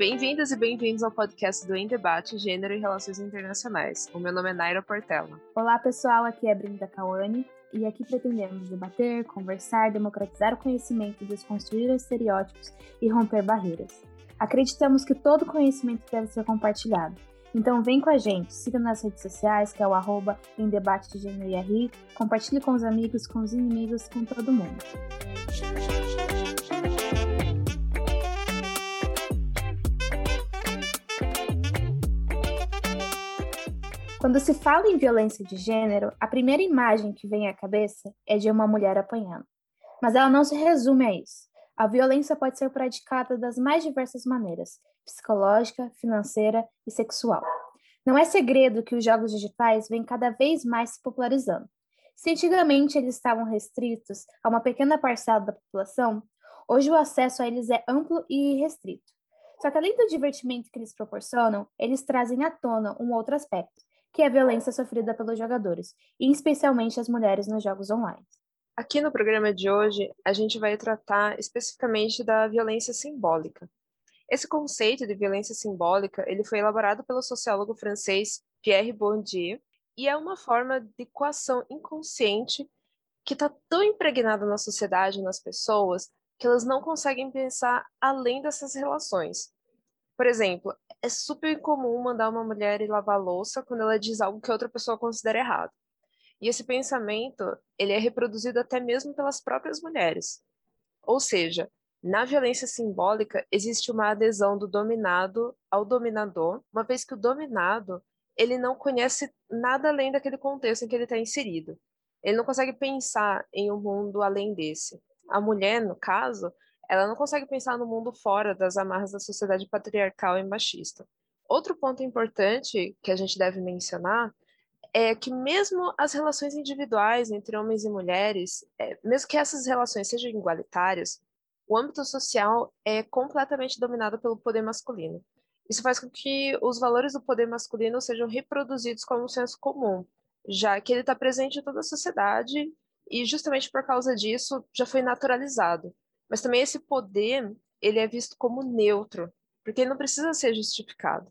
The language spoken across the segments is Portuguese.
Bem-vindas e bem-vindos ao podcast do Em Debate Gênero e Relações Internacionais. O meu nome é Naira Portela. Olá, pessoal. Aqui é Brenda Cauane e aqui pretendemos debater, conversar, democratizar o conhecimento, desconstruir os estereótipos e romper barreiras. Acreditamos que todo conhecimento deve ser compartilhado. Então vem com a gente, siga nas redes sociais, que é o arroba em debate de gênero e compartilhe com os amigos, com os inimigos, com todo mundo. Quando se fala em violência de gênero, a primeira imagem que vem à cabeça é de uma mulher apanhando. Mas ela não se resume a isso. A violência pode ser praticada das mais diversas maneiras: psicológica, financeira e sexual. Não é segredo que os jogos digitais vêm cada vez mais se popularizando. Se antigamente eles estavam restritos a uma pequena parcela da população, hoje o acesso a eles é amplo e restrito. Só que além do divertimento que eles proporcionam, eles trazem à tona um outro aspecto, que é a violência sofrida pelos jogadores, e especialmente as mulheres nos jogos online. Aqui no programa de hoje, a gente vai tratar especificamente da violência simbólica. Esse conceito de violência simbólica, ele foi elaborado pelo sociólogo francês Pierre Bourdieu e é uma forma de coação inconsciente que está tão impregnada na sociedade, nas pessoas, que elas não conseguem pensar além dessas relações. Por exemplo, é super comum mandar uma mulher ir lavar louça quando ela diz algo que outra pessoa considera errado. E esse pensamento, ele é reproduzido até mesmo pelas próprias mulheres. Ou seja, na violência simbólica existe uma adesão do dominado ao dominador, uma vez que o dominado, ele não conhece nada além daquele contexto em que ele está inserido. Ele não consegue pensar em um mundo além desse. A mulher, no caso, ela não consegue pensar no mundo fora das amarras da sociedade patriarcal e machista. Outro ponto importante que a gente deve mencionar é que mesmo as relações individuais entre homens e mulheres, é, mesmo que essas relações sejam igualitárias, o âmbito social é completamente dominado pelo poder masculino. Isso faz com que os valores do poder masculino sejam reproduzidos como um senso comum, já que ele está presente em toda a sociedade e justamente por causa disso já foi naturalizado. Mas também esse poder, ele é visto como neutro, porque ele não precisa ser justificado.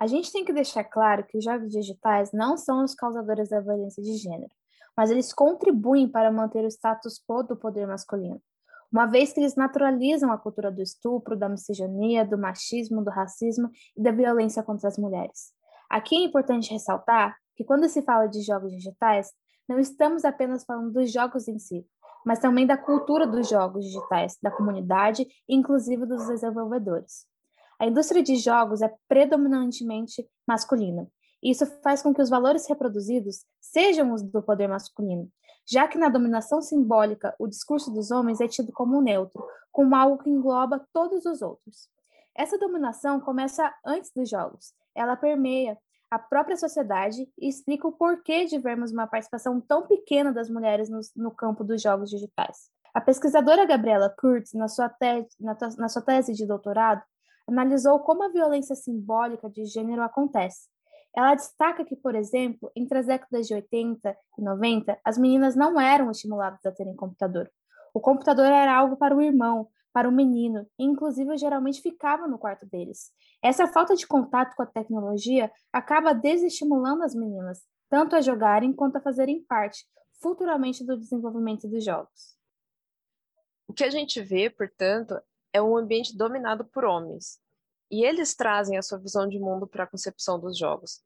A gente tem que deixar claro que os jogos digitais não são os causadores da violência de gênero, mas eles contribuem para manter o status quo do poder masculino, uma vez que eles naturalizam a cultura do estupro, da misoginia, do machismo, do racismo e da violência contra as mulheres. Aqui é importante ressaltar que quando se fala de jogos digitais, não estamos apenas falando dos jogos em si, mas também da cultura dos jogos digitais, da comunidade inclusive dos desenvolvedores. A indústria de jogos é predominantemente masculina. E isso faz com que os valores reproduzidos sejam os do poder masculino, já que na dominação simbólica o discurso dos homens é tido como neutro, como algo que engloba todos os outros. Essa dominação começa antes dos jogos. Ela permeia a própria sociedade e explica o porquê de vermos uma participação tão pequena das mulheres no, no campo dos jogos digitais. A pesquisadora Gabriela Kurtz, na sua, na, na sua tese de doutorado, analisou como a violência simbólica de gênero acontece. Ela destaca que, por exemplo, entre as décadas de 80 e 90, as meninas não eram estimuladas a terem computador. O computador era algo para o irmão, para o menino, e inclusive geralmente ficava no quarto deles. Essa falta de contato com a tecnologia acaba desestimulando as meninas, tanto a jogarem quanto a fazerem parte, futuramente, do desenvolvimento dos jogos. O que a gente vê, portanto, é um ambiente dominado por homens, e eles trazem a sua visão de mundo para a concepção dos jogos.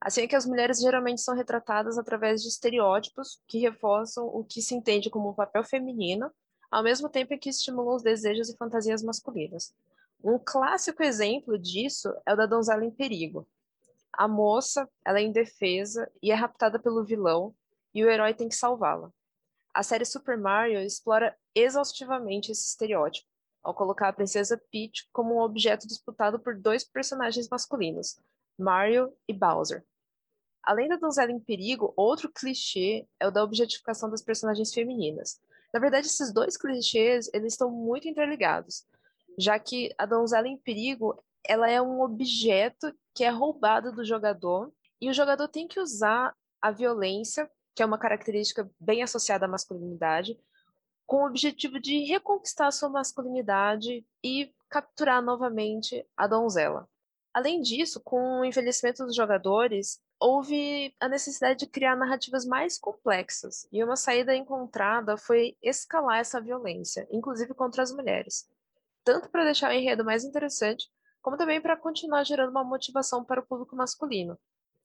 Assim é que as mulheres geralmente são retratadas através de estereótipos que reforçam o que se entende como um papel feminino ao mesmo tempo que estimulam os desejos e fantasias masculinas. Um clássico exemplo disso é o da donzela em perigo. A moça, ela é indefesa e é raptada pelo vilão, e o herói tem que salvá-la. A série Super Mario explora exaustivamente esse estereótipo, ao colocar a princesa Peach como um objeto disputado por dois personagens masculinos, Mario e Bowser. Além da donzela em perigo, outro clichê é o da objetificação das personagens femininas. Na verdade, esses dois clichês, eles estão muito interligados, já que a donzela em perigo, ela é um objeto que é roubado do jogador e o jogador tem que usar a violência, que é uma característica bem associada à masculinidade, com o objetivo de reconquistar sua masculinidade e capturar novamente a donzela. Além disso, com o envelhecimento dos jogadores, houve a necessidade de criar narrativas mais complexas, e uma saída encontrada foi escalar essa violência, inclusive contra as mulheres, tanto para deixar o enredo mais interessante, como também para continuar gerando uma motivação para o público masculino.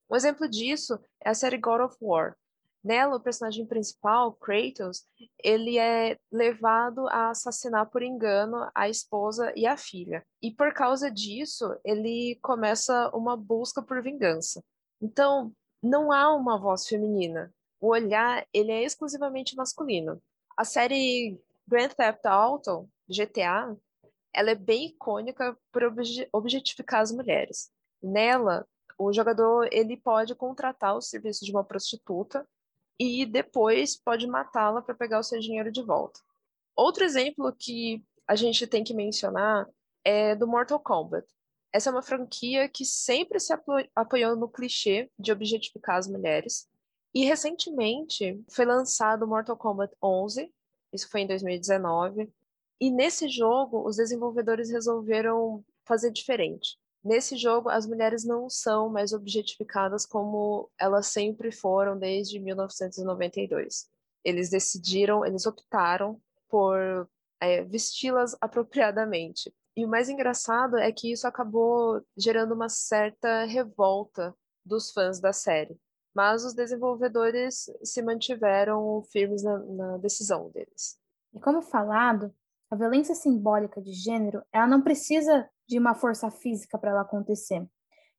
Um exemplo disso é a série God of War. Nela, o personagem principal, Kratos, ele é levado a assassinar por engano a esposa e a filha. E por causa disso, ele começa uma busca por vingança. Então, não há uma voz feminina. O olhar, ele é exclusivamente masculino. A série Grand Theft Auto, GTA, ela é bem icônica por objetificar as mulheres. Nela, o jogador ele pode contratar o serviço de uma prostituta e depois pode matá-la para pegar o seu dinheiro de volta. Outro exemplo que a gente tem que mencionar é do Mortal Kombat. Essa é uma franquia que sempre se apoiou no clichê de objetificar as mulheres. E recentemente foi lançado Mortal Kombat 11, isso foi em 2019. E nesse jogo, os desenvolvedores resolveram fazer diferente. Nesse jogo, as mulheres não são mais objetificadas como elas sempre foram desde 1992. Eles decidiram, eles optaram por é, vesti-las apropriadamente. E o mais engraçado é que isso acabou gerando uma certa revolta dos fãs da série. Mas os desenvolvedores se mantiveram firmes na, na decisão deles. E como falado, a violência simbólica de gênero, ela não precisa de uma força física para ela acontecer.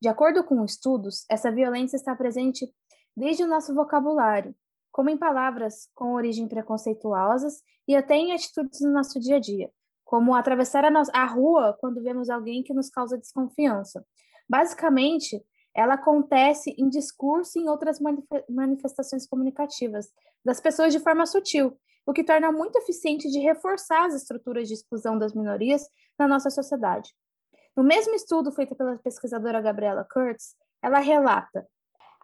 De acordo com estudos, essa violência está presente desde o nosso vocabulário, como em palavras com origem preconceituosas e até em atitudes no nosso dia a dia, como atravessar a, a rua quando vemos alguém que nos causa desconfiança. Basicamente, ela acontece em discurso e em outras manifestações comunicativas das pessoas de forma sutil, o que torna muito eficiente de reforçar as estruturas de exclusão das minorias na nossa sociedade. No mesmo estudo feito pela pesquisadora Gabriela Kurtz, ela relata: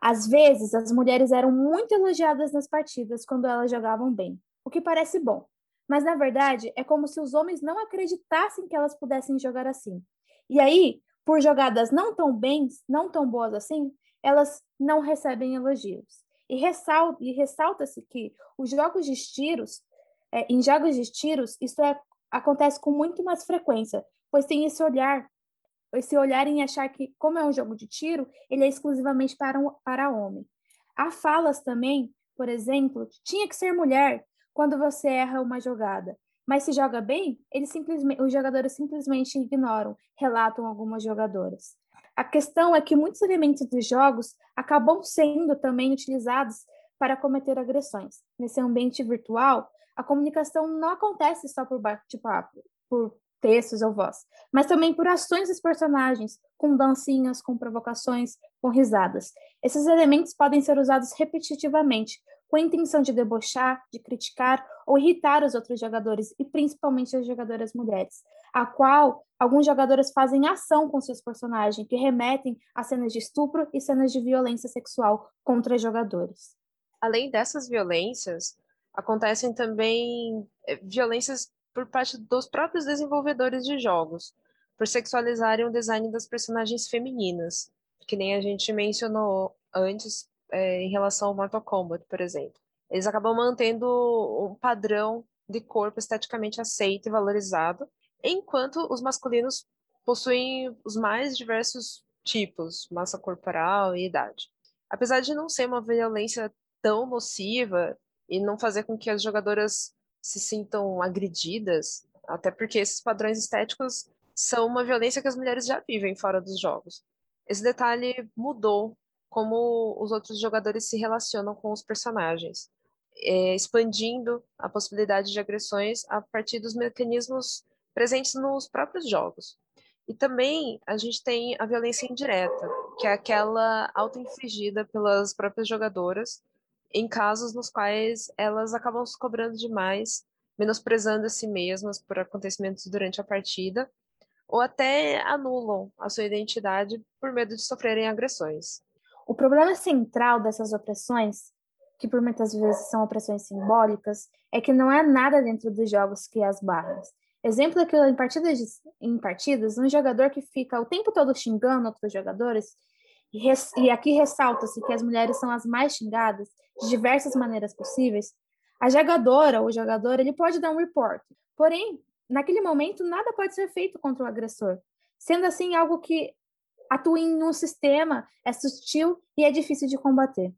às vezes as mulheres eram muito elogiadas nas partidas quando elas jogavam bem, o que parece bom, mas na verdade é como se os homens não acreditassem que elas pudessem jogar assim. E aí, por jogadas não tão bem, não tão boas assim, elas não recebem elogios. E, ressalta, e ressalta-se que os jogos de tiros, é, em jogos de tiros, isso é, acontece com muito mais frequência, pois tem esse olhar esse olhar em achar que, como é um jogo de tiro, ele é exclusivamente para, um, para homem. Há falas também, por exemplo, tinha que ser mulher quando você erra uma jogada. Mas se joga bem, eles simplesmente, os jogadores simplesmente ignoram, relatam algumas jogadoras. A questão é que muitos elementos dos jogos acabam sendo também utilizados para cometer agressões. Nesse ambiente virtual, a comunicação não acontece só por bate-papo, por textos ou voz, mas também por ações dos personagens, com dancinhas, com provocações, com risadas. Esses elementos podem ser usados repetitivamente, com a intenção de debochar, de criticar ou irritar os outros jogadores, e principalmente as jogadoras mulheres, a qual alguns jogadores fazem ação com seus personagens, que remetem a cenas de estupro e cenas de violência sexual contra jogadores. Além dessas violências, acontecem também eh, violências por parte dos próprios desenvolvedores de jogos, por sexualizarem o design das personagens femininas, que nem a gente mencionou antes é, em relação ao Mortal Kombat, por exemplo. Eles acabam mantendo um padrão de corpo esteticamente aceito e valorizado, enquanto os masculinos possuem os mais diversos tipos, massa corporal e idade. Apesar de não ser uma violência tão nociva e não fazer com que as jogadoras se sintam agredidas, até porque esses padrões estéticos são uma violência que as mulheres já vivem fora dos jogos. Esse detalhe mudou como os outros jogadores se relacionam com os personagens, é, expandindo a possibilidade de agressões a partir dos mecanismos presentes nos próprios jogos. E também a gente tem a violência indireta, que é aquela auto-infligida pelas próprias jogadoras em casos nos quais elas acabam se cobrando demais, menosprezando a si mesmas por acontecimentos durante a partida, ou até anulam a sua identidade por medo de sofrerem agressões. O problema central dessas opressões, que por muitas vezes são opressões simbólicas, é que não é nada dentro dos jogos que as barras. Exemplo é que em partidas, em partidas, um jogador que fica o tempo todo xingando outros jogadores, e, res, e aqui ressalta-se que as mulheres são as mais xingadas de diversas maneiras possíveis, a jogadora ou o jogador ele pode dar um report. Porém, naquele momento, nada pode ser feito contra o agressor. Sendo assim, algo que atua em um sistema, é sutil e é difícil de combater.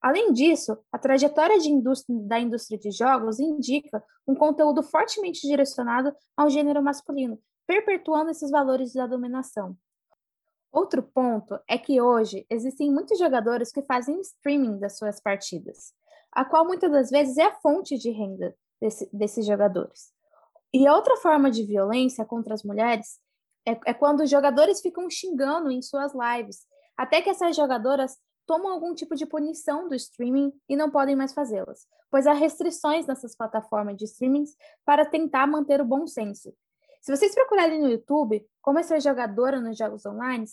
Além disso, a trajetória indústria, da indústria de jogos indica um conteúdo fortemente direcionado ao gênero masculino, perpetuando esses valores da dominação. Outro ponto é que hoje existem muitos jogadores que fazem streaming das suas partidas, a qual muitas das vezes é a fonte de renda desse, desses jogadores. E outra forma de violência contra as mulheres é, é quando os jogadores ficam xingando em suas lives, até que essas jogadoras tomam algum tipo de punição do streaming e não podem mais fazê-las, pois há restrições nessas plataformas de streamings para tentar manter o bom senso. Se vocês procurarem no YouTube como ser jogadora nos jogos online,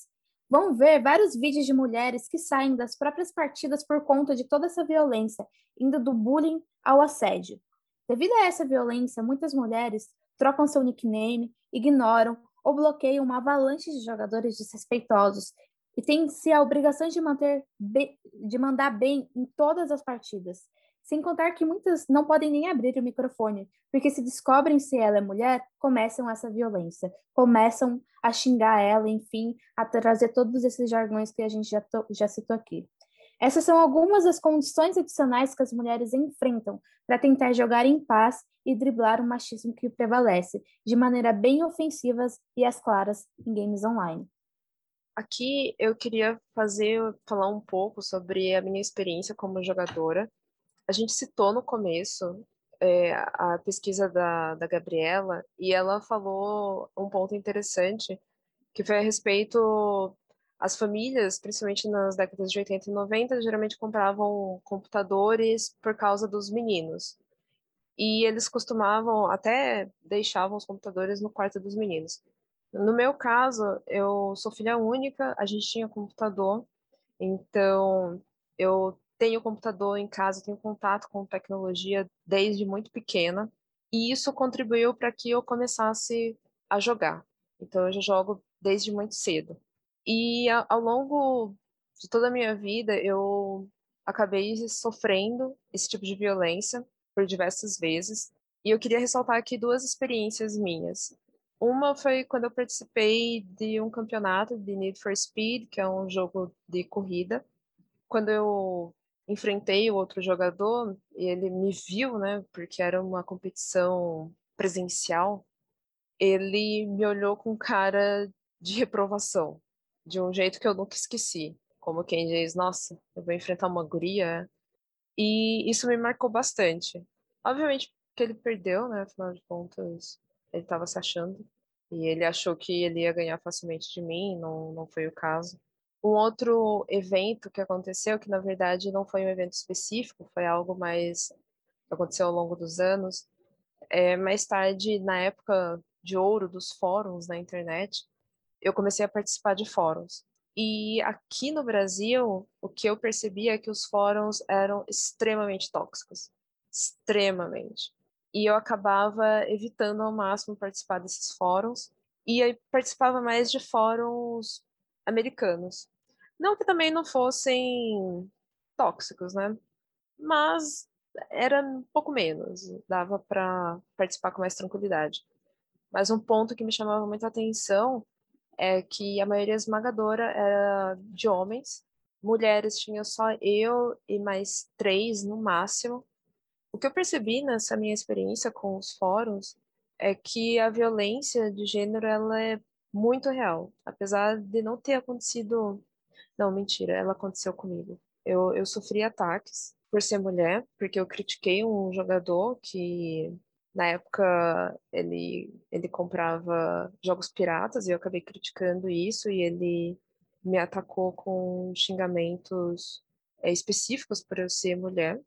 vão ver vários vídeos de mulheres que saem das próprias partidas por conta de toda essa violência, indo do bullying ao assédio. Devido a essa violência, muitas mulheres trocam seu nickname, ignoram ou bloqueiam uma avalanche de jogadores desrespeitosos e tem-se a obrigação de manter de mandar bem em todas as partidas. Sem contar que muitas não podem nem abrir o microfone, porque se descobrem se ela é mulher, começam essa violência, começam a xingar ela, enfim, a trazer todos esses jargões que a gente já, já citou aqui. Essas são algumas das condições adicionais que as mulheres enfrentam para tentar jogar em paz e driblar o machismo que prevalece, de maneira bem ofensiva e às claras em games online. Aqui eu queria fazer falar um pouco sobre a minha experiência como jogadora. A gente citou no começo é, a pesquisa da, da Gabriela e ela falou um ponto interessante que foi a respeito as famílias, principalmente nas décadas de 80 e 90, geralmente compravam computadores por causa dos meninos. E eles costumavam até deixavam os computadores no quarto dos meninos. No meu caso, eu sou filha única, a gente tinha computador, então eu tenho computador em casa, tenho contato com tecnologia desde muito pequena, e isso contribuiu para que eu começasse a jogar. Então eu já jogo desde muito cedo. E ao longo de toda a minha vida, eu acabei sofrendo esse tipo de violência por diversas vezes. E eu queria ressaltar aqui duas experiências minhas. Uma foi quando eu participei de um campeonato de Need for Speed, que é um jogo de corrida. Quando eu enfrentei o outro jogador, e ele me viu, né, porque era uma competição presencial, ele me olhou com cara de reprovação, de um jeito que eu nunca esqueci. Como quem diz, nossa, eu vou enfrentar uma guria. E isso me marcou bastante. Obviamente que ele perdeu, né, afinal de contas, ele estava se achando. E ele achou que ele ia ganhar facilmente de mim, não, não foi o caso. Um outro evento que aconteceu, que na verdade não foi um evento específico, foi algo mais que aconteceu ao longo dos anos. É, mais tarde, na época de ouro dos fóruns na internet, eu comecei a participar de fóruns. E aqui no Brasil, o que eu percebi é que os fóruns eram extremamente tóxicos. Extremamente e eu acabava evitando ao máximo participar desses fóruns e aí participava mais de fóruns americanos. Não que também não fossem tóxicos, né? Mas era um pouco menos, dava para participar com mais tranquilidade. Mas um ponto que me chamava muita atenção é que a maioria esmagadora era de homens, mulheres tinha só eu e mais três no máximo, o que eu percebi nessa minha experiência com os fóruns é que a violência de gênero ela é muito real, apesar de não ter acontecido. Não, mentira, ela aconteceu comigo. Eu, eu sofri ataques por ser mulher, porque eu critiquei um jogador que na época ele, ele comprava jogos piratas e eu acabei criticando isso e ele me atacou com xingamentos é, específicos por eu ser mulher.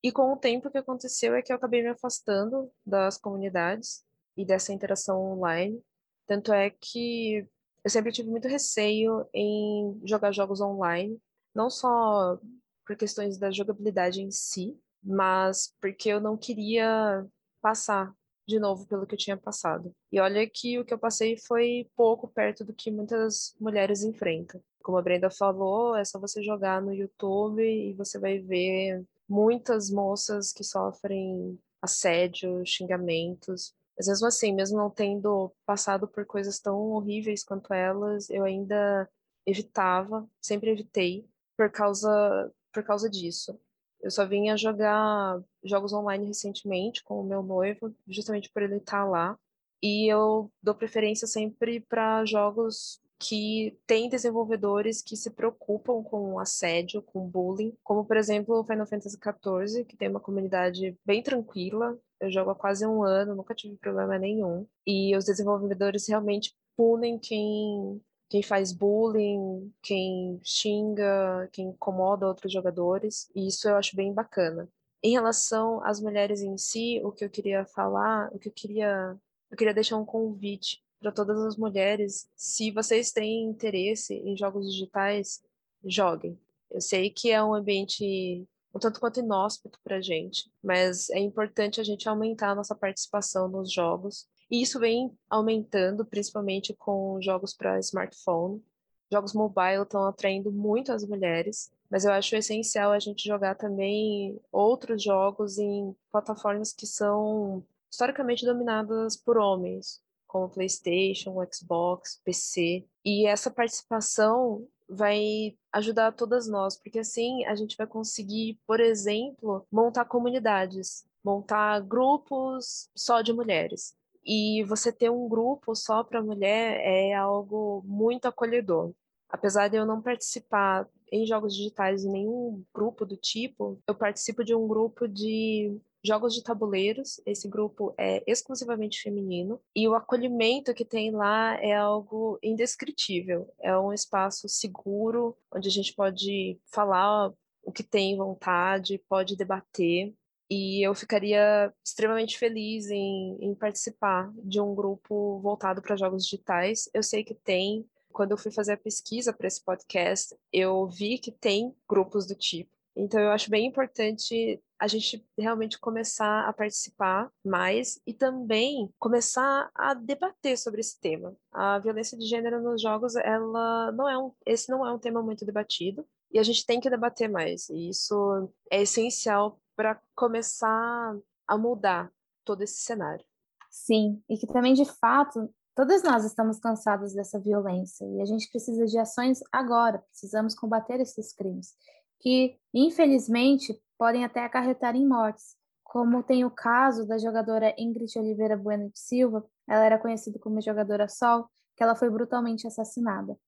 E com o tempo o que aconteceu é que eu acabei me afastando das comunidades e dessa interação online. Tanto é que eu sempre tive muito receio em jogar jogos online, não só por questões da jogabilidade em si, mas porque eu não queria passar de novo pelo que eu tinha passado. E olha que o que eu passei foi pouco perto do que muitas mulheres enfrentam. Como a Brenda falou, é só você jogar no YouTube e você vai ver muitas moças que sofrem assédio, xingamentos. Mas mesmo assim, mesmo não tendo passado por coisas tão horríveis quanto elas, eu ainda evitava, sempre evitei por causa por causa disso. Eu só vinha jogar jogos online recentemente com o meu noivo, justamente por ele estar lá. E eu dou preferência sempre para jogos que têm desenvolvedores que se preocupam com assédio, com bullying, como por exemplo o Final Fantasy XIV, que tem uma comunidade bem tranquila. Eu jogo há quase um ano, nunca tive problema nenhum. E os desenvolvedores realmente punem quem quem faz bullying, quem xinga, quem incomoda outros jogadores, e isso eu acho bem bacana. Em relação às mulheres em si, o que eu queria falar, o que eu queria, eu queria deixar um convite para todas as mulheres, se vocês têm interesse em jogos digitais, joguem. Eu sei que é um ambiente um tanto quanto inóspito para a gente, mas é importante a gente aumentar a nossa participação nos jogos e isso vem aumentando, principalmente com jogos para smartphone. Jogos mobile estão atraindo muito as mulheres, mas eu acho essencial a gente jogar também outros jogos em plataformas que são historicamente dominadas por homens, como PlayStation, Xbox, PC. E essa participação vai ajudar todas nós, porque assim a gente vai conseguir, por exemplo, montar comunidades, montar grupos só de mulheres. E você ter um grupo só para mulher é algo muito acolhedor. Apesar de eu não participar em jogos digitais em nenhum grupo do tipo, eu participo de um grupo de jogos de tabuleiros. Esse grupo é exclusivamente feminino e o acolhimento que tem lá é algo indescritível. É um espaço seguro onde a gente pode falar o que tem vontade, pode debater e eu ficaria extremamente feliz em, em participar de um grupo voltado para jogos digitais. Eu sei que tem. Quando eu fui fazer a pesquisa para esse podcast, eu vi que tem grupos do tipo. Então, eu acho bem importante a gente realmente começar a participar mais e também começar a debater sobre esse tema. A violência de gênero nos jogos, ela não é um, esse não é um tema muito debatido e a gente tem que debater mais. E isso é essencial para começar a mudar todo esse cenário. Sim, e que também de fato todas nós estamos cansados dessa violência e a gente precisa de ações agora, precisamos combater esses crimes que infelizmente podem até acarretar em mortes, como tem o caso da jogadora Ingrid Oliveira Bueno de Silva, ela era conhecida como jogadora Sol, que ela foi brutalmente assassinada.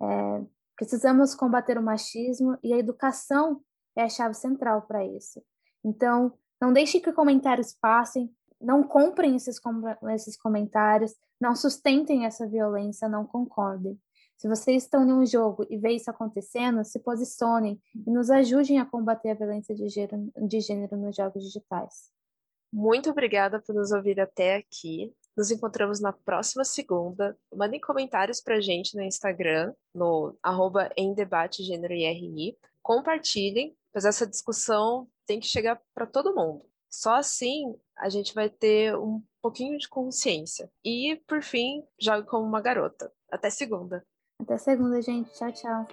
É, precisamos combater o machismo e a educação é a chave central para isso. Então, não deixe que comentários passem, não comprem esses, esses comentários, não sustentem essa violência, não concordem. Se vocês estão em um jogo e vê isso acontecendo, se posicionem e nos ajudem a combater a violência de gênero, de gênero nos jogos digitais. Muito obrigada por nos ouvir até aqui. Nos encontramos na próxima segunda. Mandem comentários pra gente no Instagram, no arroba em debate gênero IRI. Compartilhem, pois essa discussão tem que chegar para todo mundo. Só assim a gente vai ter um pouquinho de consciência. E, por fim, jogue como uma garota. Até segunda. Até segunda, gente. Tchau, tchau.